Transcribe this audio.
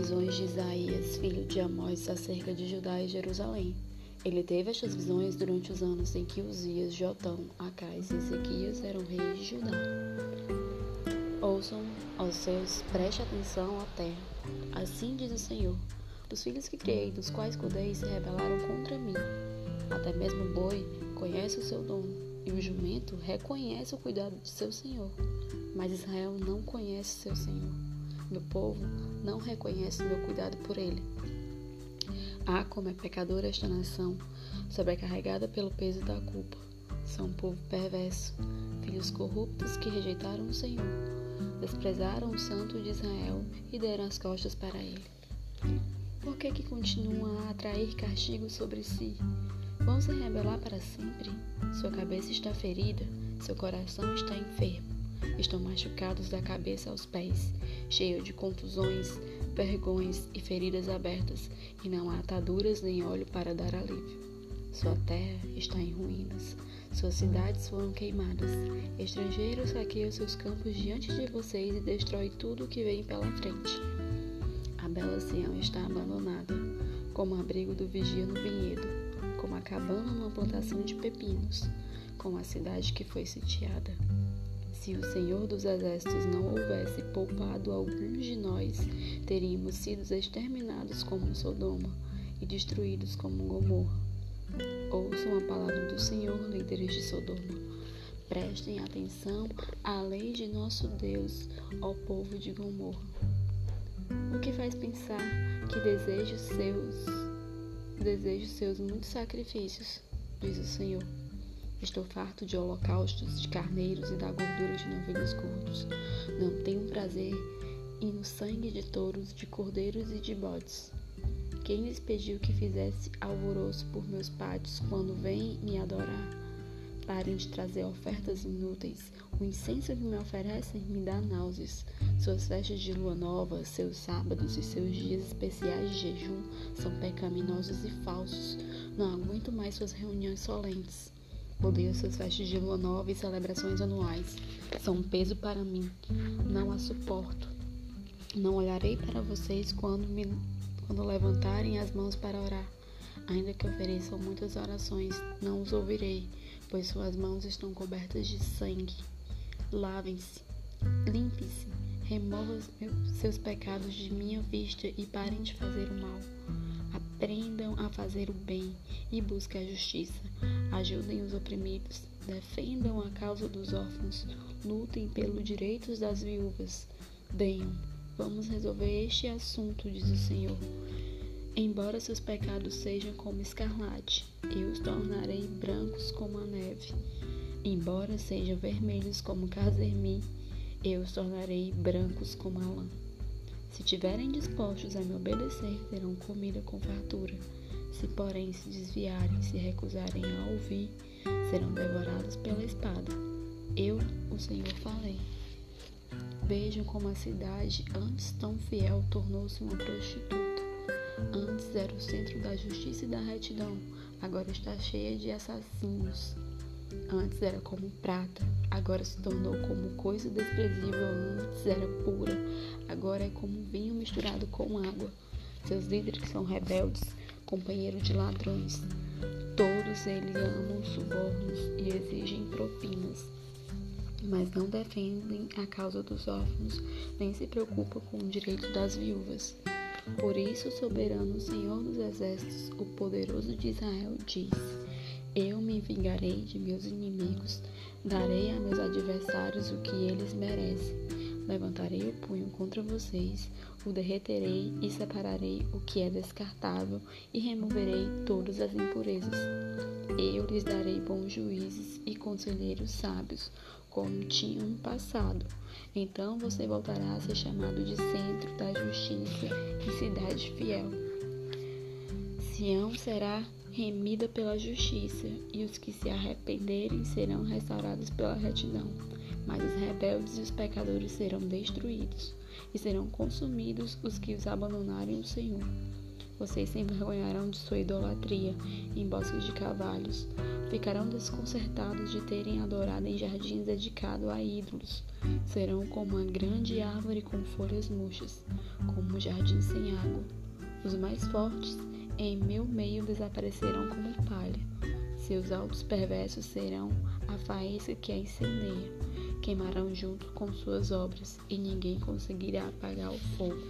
visões de Isaías, filho de Amós, acerca de Judá e Jerusalém. Ele teve estas visões durante os anos em que Uzias, Jotão, Acais e Ezequias eram reis de Judá. Ouçam, aos seus, preste atenção à terra. Assim diz o Senhor: Os filhos que criei, dos quais cuidei, se rebelaram contra mim. Até mesmo o boi conhece o seu dono, e o jumento reconhece o cuidado de seu senhor. Mas Israel não conhece seu senhor. Meu povo não reconhece meu cuidado por ele. Ah, como é pecadora esta nação, sobrecarregada pelo peso da culpa. São um povo perverso, filhos corruptos que rejeitaram o Senhor, desprezaram o Santo de Israel e deram as costas para ele. Por que que continuam a atrair castigo sobre si? Vão se rebelar para sempre? Sua cabeça está ferida, seu coração está enfermo. Estão machucados da cabeça aos pés, cheios de contusões, vergões e feridas abertas, e não há ataduras nem óleo para dar alívio. Sua terra está em ruínas, suas cidades foram queimadas. Estrangeiros saqueiam seus campos diante de vocês e destrói tudo o que vem pela frente. A bela Sião está abandonada, como abrigo do vigia no vinhedo, como a cabana numa plantação de pepinos, como a cidade que foi sitiada. Se o Senhor dos Exércitos não houvesse poupado alguns de nós, teríamos sido exterminados como Sodoma e destruídos como Gomorra. Ouçam a palavra do Senhor, líderes de Sodoma. Prestem atenção à lei de nosso Deus, ó povo de Gomorra. O que faz pensar que desejo seus, desejo seus muitos sacrifícios, diz o Senhor. Estou farto de holocaustos, de carneiros e da gordura de novilhos gordos. Não tenho prazer e no sangue de touros, de cordeiros e de bodes. Quem lhes pediu que fizesse alvoroço por meus pátios quando vêm me adorar? Parem de trazer ofertas inúteis. O incenso que me oferecem me dá náuseas. Suas festas de lua nova, seus sábados e seus dias especiais de jejum são pecaminosos e falsos. Não aguento mais suas reuniões solentes. Odeio suas festas de lua nova e celebrações anuais. São um peso para mim. Não as suporto. Não olharei para vocês quando me quando levantarem as mãos para orar. Ainda que ofereçam muitas orações, não os ouvirei, pois suas mãos estão cobertas de sangue. Lavem-se, limpem-se, removam seus pecados de minha vista e parem de fazer o mal. Aprendam a fazer o bem e busquem a justiça. Ajudem os oprimidos, defendam a causa dos órfãos, lutem pelos direitos das viúvas. Venham, vamos resolver este assunto, diz o Senhor. Embora seus pecados sejam como escarlate, eu os tornarei brancos como a neve. Embora sejam vermelhos como carmim, eu os tornarei brancos como a lã. Se tiverem dispostos a me obedecer, terão comida com fartura. Se, porém, se desviarem, se recusarem a ouvir, serão devorados pela espada. Eu, o Senhor, falei. Vejam como a cidade, antes tão fiel, tornou-se uma prostituta. Antes era o centro da justiça e da retidão, agora está cheia de assassinos. Antes era como prata, agora se tornou como coisa desprezível. Antes era pura, agora é como vinho misturado com água. Seus líderes são rebeldes, companheiros de ladrões. Todos eles amam subornos e exigem propinas, mas não defendem a causa dos órfãos, nem se preocupam com o direito das viúvas. Por isso, o soberano Senhor dos Exércitos, o poderoso de Israel, diz: Eu me vingarei de meus inimigos, darei a meus adversários o que eles merecem. Levantarei o punho contra vocês, o derreterei e separarei o que é descartável e removerei todas as impurezas. Eu lhes darei bons juízes e conselheiros sábios, como tinham passado. Então você voltará a ser chamado de centro da justiça e cidade fiel. Sião será remida pela justiça, e os que se arrependerem serão restaurados pela retidão. Mas os rebeldes e os pecadores serão destruídos e serão consumidos os que os abandonarem o Senhor. Vocês se envergonharão de sua idolatria em bosques de cavalos. Ficarão desconcertados de terem adorado em jardins dedicados a ídolos. Serão como uma grande árvore com folhas murchas, como um jardim sem água. Os mais fortes em meu meio desaparecerão como palha. Seus altos perversos serão a faísca que a incendeia. Queimarão junto com suas obras, e ninguém conseguirá apagar o fogo.